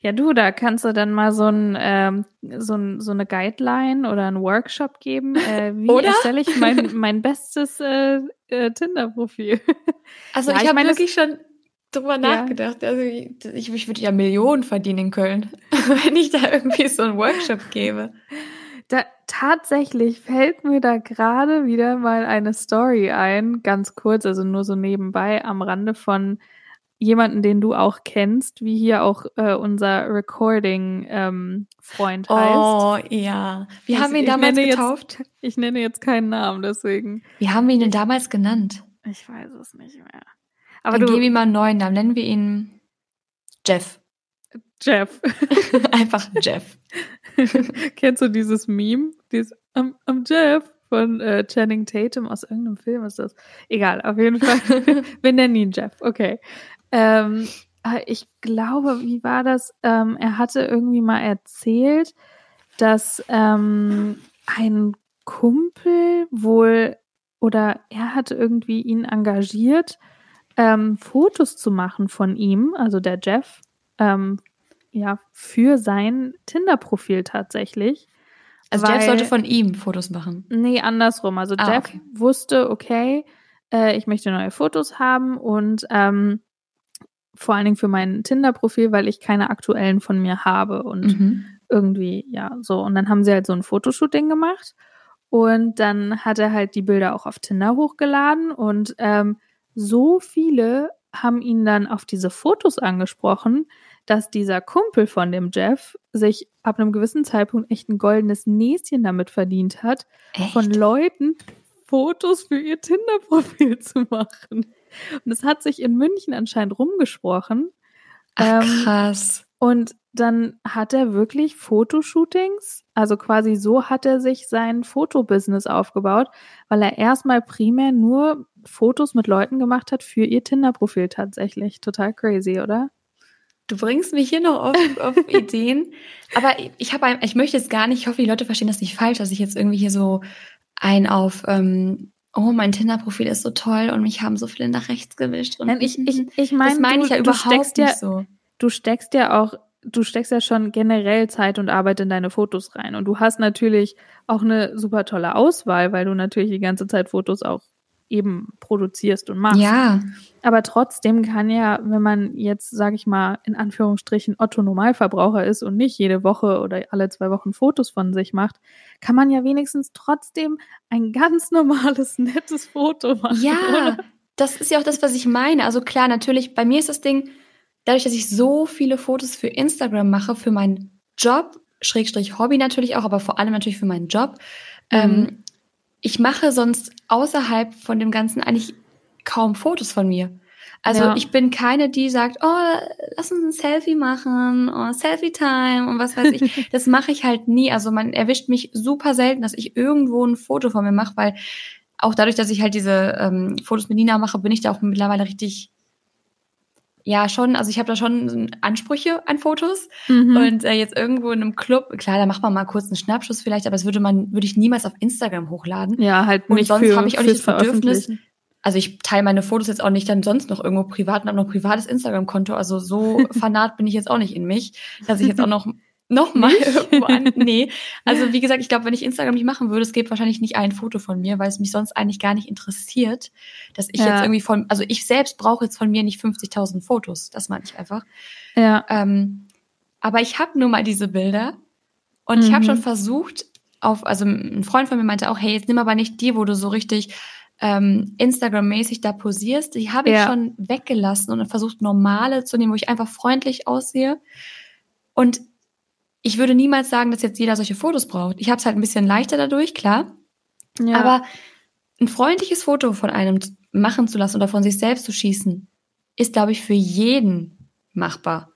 Speaker 1: Ja, du, da kannst du dann mal so, ein, ähm, so, ein, so eine Guideline oder einen Workshop geben. Äh, wie oder? erstelle ich mein, mein bestes äh, äh, Tinder-Profil?
Speaker 2: Also ja, ich, ich habe wirklich schon drüber ja. nachgedacht. Also ich, ich würde ja Millionen verdienen in Köln, wenn ich da irgendwie so einen Workshop gebe.
Speaker 1: Da, tatsächlich fällt mir da gerade wieder mal eine Story ein, ganz kurz, also nur so nebenbei am Rande von jemanden, den du auch kennst, wie hier auch äh, unser Recording-Freund ähm, heißt.
Speaker 2: Oh ja. Wie haben wir ihn damals getauft?
Speaker 1: Jetzt, ich nenne jetzt keinen Namen, deswegen.
Speaker 2: Wie haben wir ihn denn damals genannt?
Speaker 1: Ich weiß es nicht mehr.
Speaker 2: Aber Dann du geben wir mal einen neuen Namen. Nennen wir ihn Jeff.
Speaker 1: Jeff.
Speaker 2: Einfach Jeff.
Speaker 1: Kennst du dieses Meme? Dieses I'm, I'm Jeff von äh, Channing Tatum aus irgendeinem Film ist das. Egal, auf jeden Fall. wir nennen ihn Jeff. Okay. Ähm, ich glaube, wie war das? Ähm, er hatte irgendwie mal erzählt, dass ähm, ein Kumpel wohl oder er hatte irgendwie ihn engagiert, ähm, Fotos zu machen von ihm, also der Jeff, ähm, ja, für sein Tinder-Profil tatsächlich.
Speaker 2: Also weil, Jeff sollte von ihm Fotos machen?
Speaker 1: Nee, andersrum. Also ah, Jeff okay. wusste, okay, äh, ich möchte neue Fotos haben und ähm, vor allen Dingen für mein Tinder-Profil, weil ich keine aktuellen von mir habe und mhm. irgendwie, ja, so. Und dann haben sie halt so ein Fotoshooting gemacht und dann hat er halt die Bilder auch auf Tinder hochgeladen und ähm, so viele haben ihn dann auf diese Fotos angesprochen, dass dieser Kumpel von dem Jeff sich ab einem gewissen Zeitpunkt echt ein goldenes Näschen damit verdient hat, echt? von Leuten Fotos für ihr Tinder-Profil zu machen. Und es hat sich in München anscheinend rumgesprochen.
Speaker 2: Ach, ähm, krass.
Speaker 1: Und dann hat er wirklich Fotoshootings. Also quasi so hat er sich sein Fotobusiness aufgebaut, weil er erstmal primär nur Fotos mit Leuten gemacht hat für ihr Tinder-Profil tatsächlich. Total crazy, oder?
Speaker 2: Du bringst mich hier noch auf, auf Ideen. Aber ich habe, ich möchte jetzt gar nicht, ich hoffe, die Leute verstehen das nicht falsch, dass ich jetzt irgendwie hier so ein auf, ähm, oh, mein Tinder-Profil ist so toll und mich haben so viele nach rechts gewischt. Und
Speaker 1: ich, ich, ich meine, das meine ich ja überhaupt nicht ja, so. Du steckst ja auch du steckst ja schon generell Zeit und Arbeit in deine Fotos rein. Und du hast natürlich auch eine super tolle Auswahl, weil du natürlich die ganze Zeit Fotos auch eben produzierst und machst.
Speaker 2: Ja.
Speaker 1: Aber trotzdem kann ja, wenn man jetzt, sage ich mal, in Anführungsstrichen Otto Normalverbraucher ist und nicht jede Woche oder alle zwei Wochen Fotos von sich macht, kann man ja wenigstens trotzdem ein ganz normales, nettes Foto machen.
Speaker 2: Ja, oder? das ist ja auch das, was ich meine. Also klar, natürlich, bei mir ist das Ding, dadurch, dass ich so viele Fotos für Instagram mache, für meinen Job, Schrägstrich Hobby natürlich auch, aber vor allem natürlich für meinen Job, mhm. ähm, ich mache sonst außerhalb von dem Ganzen eigentlich kaum Fotos von mir. Also ja. ich bin keine, die sagt, oh, lass uns ein Selfie machen, oh, Selfie-Time und was weiß ich. das mache ich halt nie. Also man erwischt mich super selten, dass ich irgendwo ein Foto von mir mache, weil auch dadurch, dass ich halt diese ähm, Fotos mit Nina mache, bin ich da auch mittlerweile richtig ja, schon, also ich habe da schon Ansprüche an Fotos mhm. und äh, jetzt irgendwo in einem Club, klar, da macht man mal kurz einen Schnappschuss vielleicht, aber das würde man, würde ich niemals auf Instagram hochladen.
Speaker 1: Ja, halt
Speaker 2: nicht Und sonst habe ich auch nicht das Bedürfnis. Also ich teile meine Fotos jetzt auch nicht dann sonst noch irgendwo privat und habe noch ein privates Instagram-Konto. Also so fanat bin ich jetzt auch nicht in mich, dass ich jetzt auch noch nochmal irgendwo an. Nee. Also wie gesagt, ich glaube, wenn ich Instagram nicht machen würde, es gibt wahrscheinlich nicht ein Foto von mir, weil es mich sonst eigentlich gar nicht interessiert, dass ich ja. jetzt irgendwie von, also ich selbst brauche jetzt von mir nicht 50.000 Fotos. Das meine ich einfach.
Speaker 1: Ja.
Speaker 2: Ähm, aber ich habe nur mal diese Bilder und mhm. ich habe schon versucht, auf, also ein Freund von mir meinte auch, hey, jetzt nimm aber nicht die, wo du so richtig ähm, Instagram-mäßig da posierst. Die habe ich ja. schon weggelassen und versucht, normale zu nehmen, wo ich einfach freundlich aussehe. Und ich würde niemals sagen, dass jetzt jeder solche Fotos braucht. Ich habe es halt ein bisschen leichter dadurch, klar. Ja. Aber ein freundliches Foto von einem machen zu lassen oder von sich selbst zu schießen, ist, glaube ich, für jeden machbar.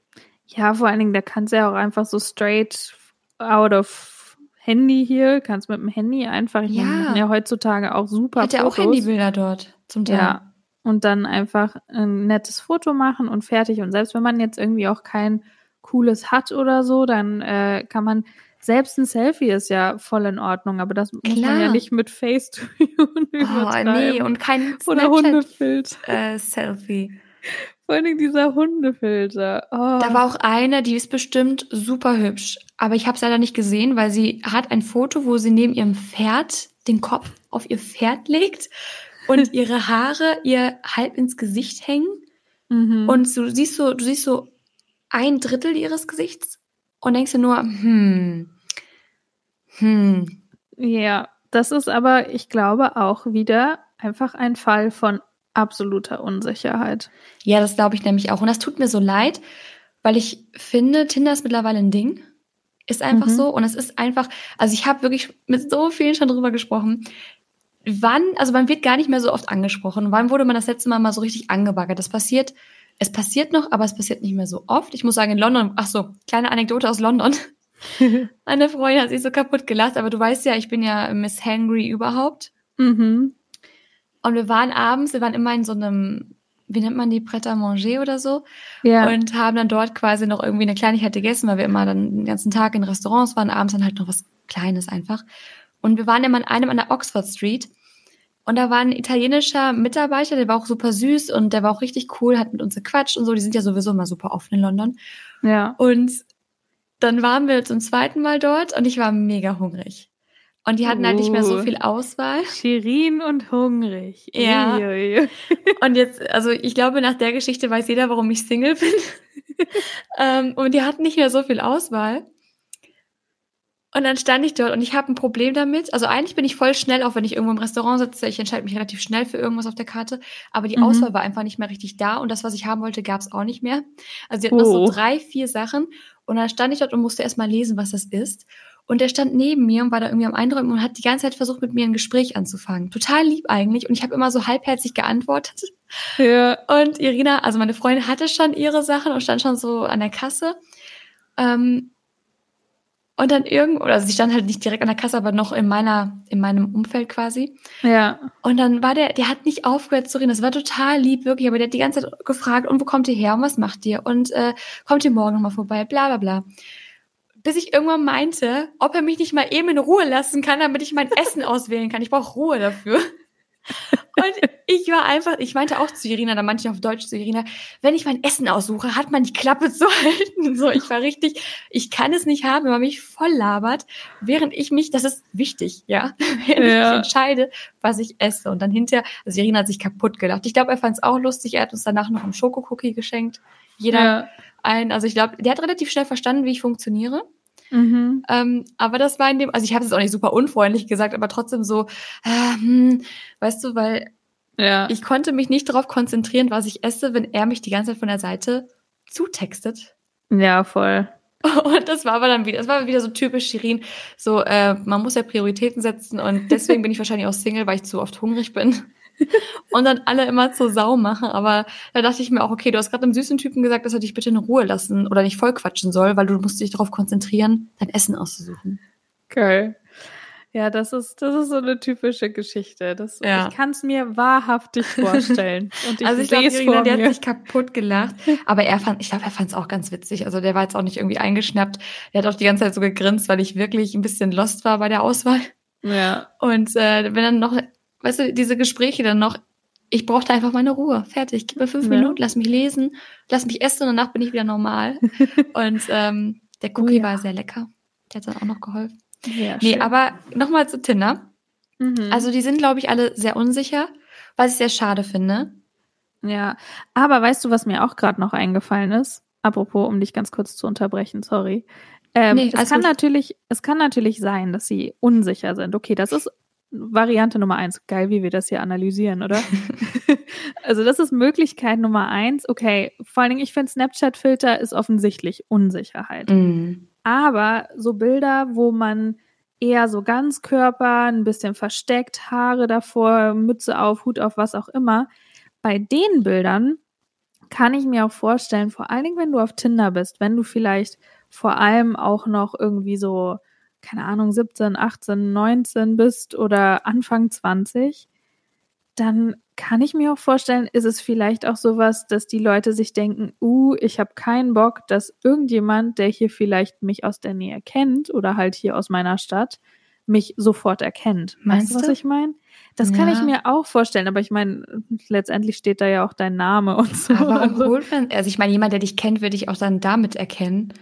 Speaker 1: Ja, vor allen Dingen, da kannst du ja auch einfach so straight out of Handy hier, kannst mit dem Handy einfach, ich
Speaker 2: ja,
Speaker 1: meine, ja heutzutage auch super
Speaker 2: Hat ja auch Handybilder dort zum Teil. Ja,
Speaker 1: und dann einfach ein nettes Foto machen und fertig. Und selbst wenn man jetzt irgendwie auch kein Cooles hat oder so, dann äh, kann man selbst ein Selfie ist ja voll in Ordnung, aber das Klar. muss man ja nicht mit Facetune
Speaker 2: Oh, nee, und kein
Speaker 1: Oder Hundefilter.
Speaker 2: Äh, Selfie.
Speaker 1: Vor allem dieser Hundefilter. Oh.
Speaker 2: Da war auch eine, die ist bestimmt super hübsch. Aber ich habe es leider nicht gesehen, weil sie hat ein Foto, wo sie neben ihrem Pferd den Kopf auf ihr Pferd legt und ihre Haare ihr halb ins Gesicht hängen. Mhm. Und du siehst so, du siehst so ein Drittel ihres Gesichts und denkst du nur, hm, hm.
Speaker 1: Ja, das ist aber, ich glaube, auch wieder einfach ein Fall von absoluter Unsicherheit.
Speaker 2: Ja, das glaube ich nämlich auch. Und das tut mir so leid, weil ich finde, Tinder ist mittlerweile ein Ding. Ist einfach mhm. so. Und es ist einfach, also ich habe wirklich mit so vielen schon drüber gesprochen. Wann, also man wird gar nicht mehr so oft angesprochen. Wann wurde man das letzte Mal mal so richtig angebaggert? Das passiert es passiert noch, aber es passiert nicht mehr so oft. Ich muss sagen, in London, ach so, kleine Anekdote aus London. Meine Freundin hat sich so kaputt gelacht, aber du weißt ja, ich bin ja Miss Hangry überhaupt.
Speaker 1: Mhm.
Speaker 2: Und wir waren abends, wir waren immer in so einem, wie nennt man die, Pret à manger oder so.
Speaker 1: Ja.
Speaker 2: Und haben dann dort quasi noch irgendwie eine Kleinigkeit gegessen, weil wir immer dann den ganzen Tag in Restaurants waren, abends dann halt noch was Kleines einfach. Und wir waren immer in einem an der Oxford Street. Und da war ein italienischer Mitarbeiter, der war auch super süß und der war auch richtig cool, hat mit uns gequatscht und so. Die sind ja sowieso immer super offen in London.
Speaker 1: Ja.
Speaker 2: Und dann waren wir zum zweiten Mal dort und ich war mega hungrig. Und die hatten uh, halt nicht mehr so uh. viel Auswahl.
Speaker 1: Shirin und hungrig.
Speaker 2: Ja. Und jetzt, also ich glaube, nach der Geschichte weiß jeder, warum ich Single bin. ähm, und die hatten nicht mehr so viel Auswahl. Und dann stand ich dort und ich habe ein Problem damit. Also eigentlich bin ich voll schnell, auch wenn ich irgendwo im Restaurant sitze. Ich entscheide mich relativ schnell für irgendwas auf der Karte. Aber die mhm. Auswahl war einfach nicht mehr richtig da und das, was ich haben wollte, gab es auch nicht mehr. Also sie hatten oh. noch so drei, vier Sachen. Und dann stand ich dort und musste erstmal lesen, was das ist. Und der stand neben mir und war da irgendwie am Eindrücken und hat die ganze Zeit versucht, mit mir ein Gespräch anzufangen. Total lieb eigentlich. Und ich habe immer so halbherzig geantwortet.
Speaker 1: Ja.
Speaker 2: Und Irina, also meine Freundin, hatte schon ihre Sachen und stand schon so an der Kasse. Ähm, und dann irgendwo, oder sie stand halt nicht direkt an der Kasse, aber noch in meiner, in meinem Umfeld quasi.
Speaker 1: Ja.
Speaker 2: Und dann war der, der hat nicht aufgehört zu reden. Das war total lieb, wirklich, aber der hat die ganze Zeit gefragt, und wo kommt ihr her und was macht ihr? Und äh, kommt ihr morgen nochmal vorbei? Bla bla bla. Bis ich irgendwann meinte, ob er mich nicht mal eben in Ruhe lassen kann, damit ich mein Essen auswählen kann. Ich brauche Ruhe dafür. Und ich war einfach, ich meinte auch zu Irina, da meinte ich auf Deutsch zu Irina, wenn ich mein Essen aussuche, hat man die Klappe zu halten. So, ich war richtig, ich kann es nicht haben, wenn man mich voll labert, während ich mich, das ist wichtig, ja, während ja. ich entscheide, was ich esse. Und dann hinterher, also Irina hat sich kaputt gelacht. Ich glaube, er fand es auch lustig. Er hat uns danach noch einen Schokocookie geschenkt. Jeder ja. ein, also ich glaube, der hat relativ schnell verstanden, wie ich funktioniere. Mhm. Ähm, aber das war in dem, also ich habe es auch nicht super unfreundlich gesagt, aber trotzdem so, äh, hm, weißt du, weil ja. ich konnte mich nicht darauf konzentrieren, was ich esse, wenn er mich die ganze Zeit von der Seite zutextet.
Speaker 1: Ja, voll.
Speaker 2: Und das war aber dann wieder, das war wieder so typisch Shirin, so, äh, man muss ja Prioritäten setzen und deswegen bin ich wahrscheinlich auch Single, weil ich zu oft hungrig bin und dann alle immer zur Sau machen. Aber da dachte ich mir auch, okay, du hast gerade einem süßen Typen gesagt, dass er dich bitte in Ruhe lassen oder nicht voll quatschen soll, weil du musst dich darauf konzentrieren, dein Essen auszusuchen.
Speaker 1: Geil. Ja, das ist, das ist so eine typische Geschichte. Das, ja. Ich kann es mir wahrhaftig vorstellen.
Speaker 2: Und ich also ich glaube, Irina, der hat sich kaputt gelacht. Aber er fand, ich glaube, er fand es auch ganz witzig. Also der war jetzt auch nicht irgendwie eingeschnappt. Der hat auch die ganze Zeit so gegrinst, weil ich wirklich ein bisschen lost war bei der Auswahl. Ja. Und äh, wenn dann noch weißt du, diese Gespräche dann noch, ich brauchte einfach meine Ruhe. Fertig. Gib mir fünf ja. Minuten, lass mich lesen, lass mich essen und danach bin ich wieder normal. und ähm, der Cookie oh, ja. war sehr lecker. Der hat dann auch noch geholfen. Ja, nee, schön. aber nochmal zu Tinder. Mhm. Also die sind, glaube ich, alle sehr unsicher, was ich sehr schade finde.
Speaker 1: Ja, aber weißt du, was mir auch gerade noch eingefallen ist? Apropos, um dich ganz kurz zu unterbrechen, sorry. Ähm, nee, es kann natürlich, es kann natürlich sein, dass sie unsicher sind. Okay, das ist Variante Nummer eins. Geil, wie wir das hier analysieren, oder? also das ist Möglichkeit Nummer eins. Okay, vor allen Dingen, ich finde Snapchat-Filter ist offensichtlich Unsicherheit. Mm. Aber so Bilder, wo man eher so ganz Körper, ein bisschen versteckt, Haare davor, Mütze auf, Hut auf, was auch immer. Bei den Bildern kann ich mir auch vorstellen, vor allen Dingen, wenn du auf Tinder bist, wenn du vielleicht vor allem auch noch irgendwie so keine Ahnung, 17, 18, 19 bist oder Anfang 20, dann kann ich mir auch vorstellen, ist es vielleicht auch sowas, dass die Leute sich denken, uh, ich habe keinen Bock, dass irgendjemand, der hier vielleicht mich aus der Nähe kennt oder halt hier aus meiner Stadt, mich sofort erkennt. Meinst weißt du, was ich meine? Das ja. kann ich mir auch vorstellen, aber ich meine, letztendlich steht da ja auch dein Name und so.
Speaker 2: Aber warum also also ich meine, jemand, der dich kennt, würde dich auch dann damit erkennen.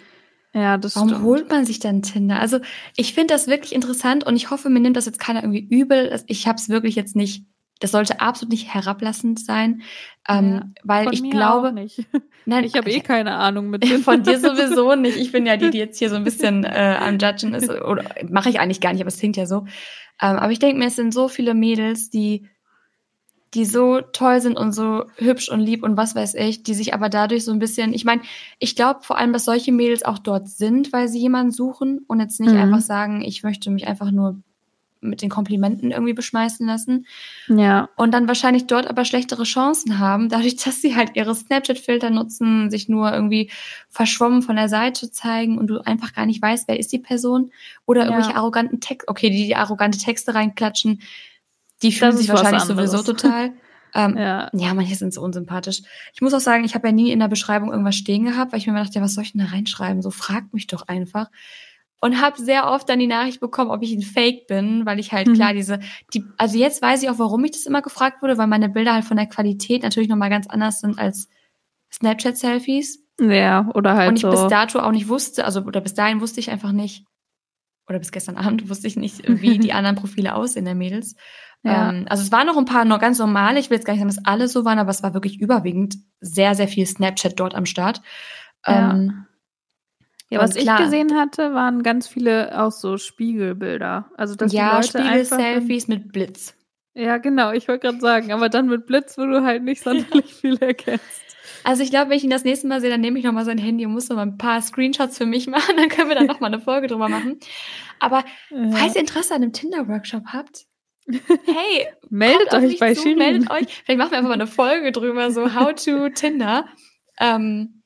Speaker 1: Ja, das
Speaker 2: Warum stimmt. holt man sich dann Tinder? Also ich finde das wirklich interessant und ich hoffe, mir nimmt das jetzt keiner irgendwie übel. Ich habe es wirklich jetzt nicht, das sollte absolut nicht herablassend sein, ähm, ja, weil ich glaube.
Speaker 1: Nein, ich habe eh keine Ahnung mit
Speaker 2: Tinder. Von dir sowieso nicht. Ich bin ja die, die jetzt hier so ein bisschen äh, am Judgen ist oder mache ich eigentlich gar nicht, aber es klingt ja so. Ähm, aber ich denke mir, es sind so viele Mädels, die die so toll sind und so hübsch und lieb und was weiß ich, die sich aber dadurch so ein bisschen, ich meine, ich glaube vor allem, dass solche Mädels auch dort sind, weil sie jemanden suchen und jetzt nicht mhm. einfach sagen, ich möchte mich einfach nur mit den Komplimenten irgendwie beschmeißen lassen. Ja. Und dann wahrscheinlich dort aber schlechtere Chancen haben, dadurch, dass sie halt ihre Snapchat-Filter nutzen, sich nur irgendwie verschwommen von der Seite zeigen und du einfach gar nicht weißt, wer ist die Person oder ja. irgendwelche arroganten Texte, okay, die die arrogante Texte reinklatschen die fühlen sich wahrscheinlich sowieso total. Ähm, ja. ja, manche sind so unsympathisch. Ich muss auch sagen, ich habe ja nie in der Beschreibung irgendwas stehen gehabt, weil ich mir immer dachte, ja, was soll ich denn da reinschreiben? So fragt mich doch einfach. Und habe sehr oft dann die Nachricht bekommen, ob ich ein Fake bin, weil ich halt mhm. klar diese, die, also jetzt weiß ich auch, warum ich das immer gefragt wurde, weil meine Bilder halt von der Qualität natürlich nochmal ganz anders sind als Snapchat-Selfies.
Speaker 1: Ja, oder halt.
Speaker 2: Und ich
Speaker 1: so.
Speaker 2: bis dato auch nicht wusste, also oder bis dahin wusste ich einfach nicht, oder bis gestern Abend wusste ich nicht, wie die anderen Profile aussehen der Mädels. Ja. Ähm, also es waren noch ein paar noch ganz normale. Ich will jetzt gar nicht sagen, dass alle so waren, aber es war wirklich überwiegend sehr, sehr viel Snapchat dort am Start.
Speaker 1: Ja. Ähm, ja, was ich gesehen hatte, waren ganz viele auch so Spiegelbilder. Also dass
Speaker 2: ja, Spiegel-Selfies mit Blitz.
Speaker 1: Ja, genau. Ich wollte gerade sagen, aber dann mit Blitz, wo du halt nicht sonderlich viel erkennst.
Speaker 2: Also ich glaube, wenn ich ihn das nächste Mal sehe, dann nehme ich nochmal sein Handy und muss noch mal ein paar Screenshots für mich machen. Dann können wir da nochmal eine Folge drüber machen. Aber ja. falls ihr Interesse an einem Tinder-Workshop habt, Hey,
Speaker 1: meldet euch bei
Speaker 2: zu, Meldet euch. Vielleicht machen wir einfach mal eine Folge drüber, so How to Tinder. Ähm,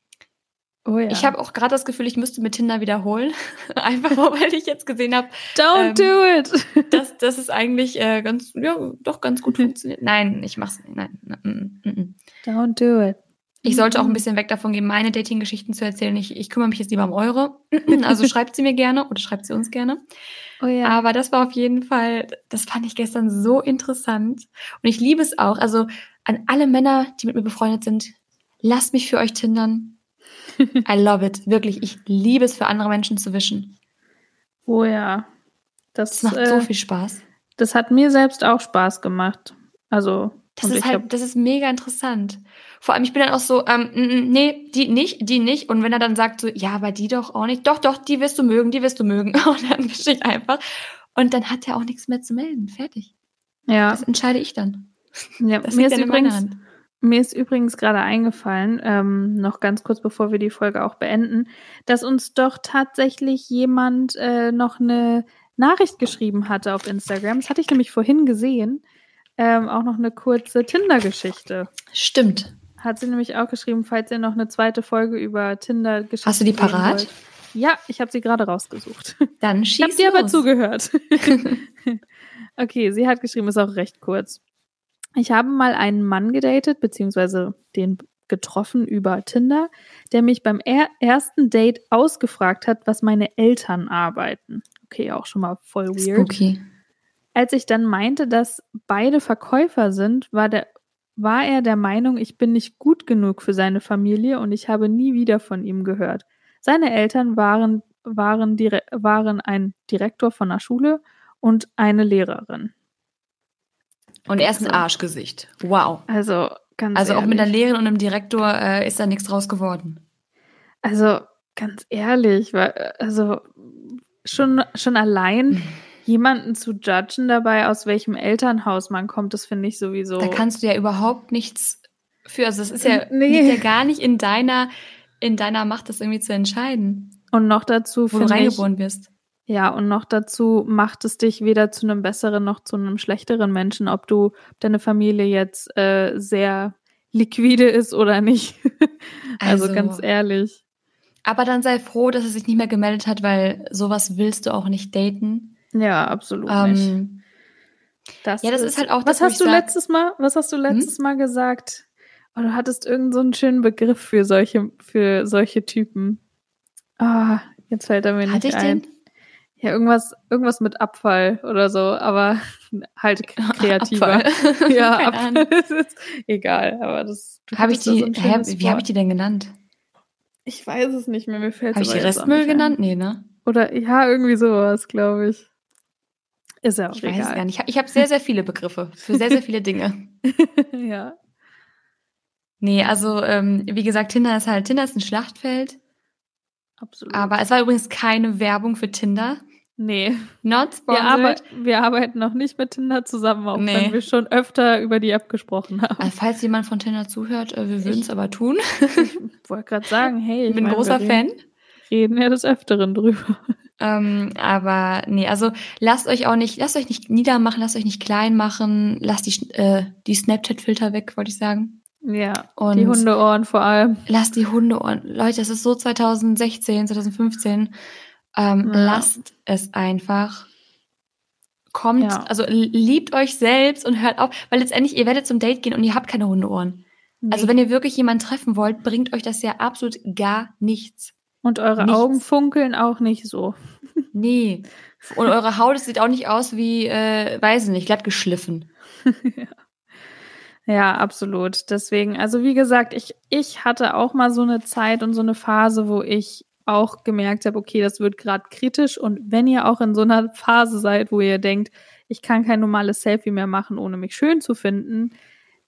Speaker 2: oh ja. Ich habe auch gerade das Gefühl, ich müsste mit Tinder wiederholen. einfach weil ich jetzt gesehen habe.
Speaker 1: Don't ähm, do
Speaker 2: it! dass, dass es eigentlich äh, ganz, ja, doch ganz gut funktioniert. Nein, ich mach's nicht. Nein. Mm, mm,
Speaker 1: mm. Don't do it.
Speaker 2: Ich sollte auch ein mhm. bisschen weg davon gehen, meine Dating-Geschichten zu erzählen. Ich, ich kümmere mich jetzt lieber um eure. Also schreibt sie mir gerne oder schreibt sie uns gerne. Oh ja. Aber das war auf jeden Fall, das fand ich gestern so interessant. Und ich liebe es auch. Also an alle Männer, die mit mir befreundet sind, lasst mich für euch tindern. I love it. Wirklich, ich liebe es, für andere Menschen zu wischen.
Speaker 1: Oh ja.
Speaker 2: Das, das macht äh, so viel Spaß.
Speaker 1: Das hat mir selbst auch Spaß gemacht. Also.
Speaker 2: Das ist halt, das ist mega interessant. Vor allem, ich bin dann auch so, ähm, nee, die nicht, die nicht. Und wenn er dann sagt so, ja, aber die doch auch nicht. Doch, doch, die wirst du mögen, die wirst du mögen. Und dann wische ich einfach. Und dann hat er auch nichts mehr zu melden. Fertig. Ja. Das entscheide ich dann.
Speaker 1: Ja, das mir ist übrigens, mir ist übrigens gerade eingefallen, ähm, noch ganz kurz bevor wir die Folge auch beenden, dass uns doch tatsächlich jemand äh, noch eine Nachricht geschrieben hatte auf Instagram. Das hatte ich nämlich vorhin gesehen. Ähm, auch noch eine kurze Tinder-Geschichte.
Speaker 2: Stimmt.
Speaker 1: Hat sie nämlich auch geschrieben, falls ihr noch eine zweite Folge über Tinder-Geschichte
Speaker 2: Hast du die parat? Wollt.
Speaker 1: Ja, ich habe sie gerade rausgesucht.
Speaker 2: Dann schieß
Speaker 1: Ich habe dir aber zugehört. okay, sie hat geschrieben, ist auch recht kurz. Ich habe mal einen Mann gedatet, beziehungsweise den getroffen über Tinder, der mich beim er ersten Date ausgefragt hat, was meine Eltern arbeiten. Okay, auch schon mal voll weird. Spooky. Als ich dann meinte, dass beide Verkäufer sind, war, der, war er der Meinung, ich bin nicht gut genug für seine Familie und ich habe nie wieder von ihm gehört. Seine Eltern waren, waren, waren ein Direktor von einer Schule und eine Lehrerin.
Speaker 2: Und er ist ein Arschgesicht. Wow.
Speaker 1: Also ganz
Speaker 2: Also ehrlich. auch mit der Lehrerin und dem Direktor äh, ist da nichts draus geworden.
Speaker 1: Also ganz ehrlich, also schon, schon allein jemanden zu judgen dabei, aus welchem Elternhaus man kommt, das finde ich sowieso.
Speaker 2: Da kannst du ja überhaupt nichts für. Also es ist ja, nee. ja gar nicht in deiner, in deiner Macht, das irgendwie zu entscheiden.
Speaker 1: Und noch dazu,
Speaker 2: wo du reingeboren ich, wirst.
Speaker 1: Ja, und noch dazu macht es dich weder zu einem besseren noch zu einem schlechteren Menschen, ob du ob deine Familie jetzt äh, sehr liquide ist oder nicht. also, also ganz ehrlich.
Speaker 2: Aber dann sei froh, dass er sich nicht mehr gemeldet hat, weil sowas willst du auch nicht daten.
Speaker 1: Ja, absolut ähm, nicht.
Speaker 2: Das ja, das ist, ist halt auch
Speaker 1: das, Was hast du sag, letztes Mal, was hast du hm? letztes hm? Mal gesagt? Oh, du hattest irgendeinen so einen schönen Begriff für solche, für solche Typen. Ah, jetzt fällt er mir nicht Hatte ich ein. Den? Ja, irgendwas, irgendwas mit Abfall oder so, aber halt kreativer. Abfall. ja, Abfall ist egal, aber das.
Speaker 2: Habe ich die, so hä, wie habe ich die denn genannt?
Speaker 1: Ich weiß es nicht mehr, mir fällt
Speaker 2: es Habe ich die Restmüll genannt? Nee, ne?
Speaker 1: Oder ja, irgendwie sowas, glaube ich. Ist ja auch
Speaker 2: ich
Speaker 1: egal.
Speaker 2: Weiß es gar nicht. Ich habe sehr, sehr viele Begriffe für sehr, sehr viele Dinge.
Speaker 1: ja.
Speaker 2: Nee, also ähm, wie gesagt, Tinder ist halt, Tinder ist ein Schlachtfeld. Absolut. Aber es war übrigens keine Werbung für Tinder.
Speaker 1: Nee.
Speaker 2: Not sponsored.
Speaker 1: Wir, arbeit, wir arbeiten noch nicht mit Tinder zusammen, auch nee. wenn wir schon öfter über die App gesprochen haben.
Speaker 2: Also falls jemand von Tinder zuhört, äh, wir würden es aber tun.
Speaker 1: Ich wollte gerade sagen, hey,
Speaker 2: ich bin mein, großer Fan.
Speaker 1: Reden ja des Öfteren drüber.
Speaker 2: Ähm, aber nee, also lasst euch auch nicht, lasst euch nicht niedermachen, lasst euch nicht klein machen, lasst die, äh, die Snapchat-Filter weg, wollte ich sagen.
Speaker 1: Ja, und die Hundeohren vor allem.
Speaker 2: Lasst die Hundeohren. Leute, es ist so 2016, 2015 ähm, ja. Lasst es einfach. Kommt, ja. also liebt euch selbst und hört auf, weil letztendlich, ihr werdet zum Date gehen und ihr habt keine Hundeohren. Nee. Also wenn ihr wirklich jemanden treffen wollt, bringt euch das ja absolut gar nichts.
Speaker 1: Und eure nichts. Augen funkeln auch nicht so.
Speaker 2: Nee. Und eure Haut sieht auch nicht aus wie, äh, weiß ich nicht, glatt geschliffen.
Speaker 1: ja. ja, absolut. Deswegen, also wie gesagt, ich, ich hatte auch mal so eine Zeit und so eine Phase, wo ich auch gemerkt habe, okay, das wird gerade kritisch. Und wenn ihr auch in so einer Phase seid, wo ihr denkt, ich kann kein normales Selfie mehr machen, ohne mich schön zu finden,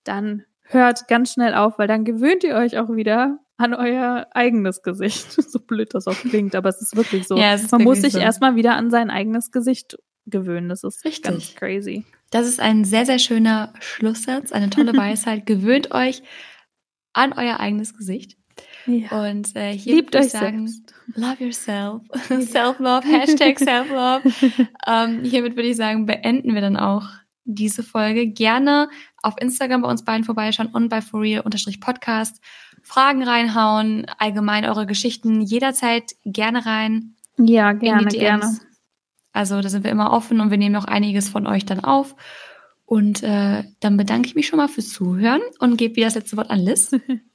Speaker 1: dann hört ganz schnell auf, weil dann gewöhnt ihr euch auch wieder an euer eigenes Gesicht. so blöd das auch klingt, aber es ist wirklich so. Ja, Man muss sich so. erstmal wieder an sein eigenes Gesicht gewöhnen. Das ist Richtig. ganz crazy.
Speaker 2: Das ist ein sehr, sehr schöner Schlusssatz, eine tolle Weisheit. Gewöhnt euch an euer eigenes Gesicht. Ja. Und äh, hier
Speaker 1: Liebt euch sagen, selbst.
Speaker 2: love yourself. Self-love, Hashtag Self-love. ähm, hiermit würde ich sagen, beenden wir dann auch diese Folge. Gerne auf Instagram bei uns beiden vorbeischauen und bei forreal-podcast. Fragen reinhauen, allgemein eure Geschichten jederzeit gerne rein.
Speaker 1: Ja, gerne, gerne.
Speaker 2: Also da sind wir immer offen und wir nehmen auch einiges von euch dann auf. Und äh, dann bedanke ich mich schon mal fürs Zuhören und gebe wieder das letzte Wort an Liz.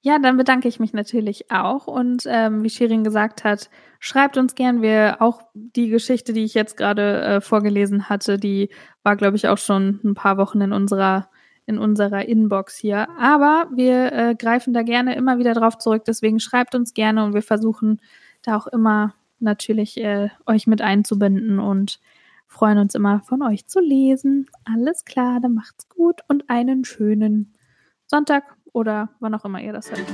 Speaker 1: Ja, dann bedanke ich mich natürlich auch. Und ähm, wie Shirin gesagt hat, schreibt uns gern. Wir auch die Geschichte, die ich jetzt gerade äh, vorgelesen hatte, die war, glaube ich, auch schon ein paar Wochen in unserer in unserer Inbox hier. Aber wir äh, greifen da gerne immer wieder drauf zurück. Deswegen schreibt uns gerne und wir versuchen da auch immer natürlich äh, euch mit einzubinden und freuen uns immer von euch zu lesen. Alles klar, dann macht's gut und einen schönen Sonntag oder wann auch immer ihr das hört.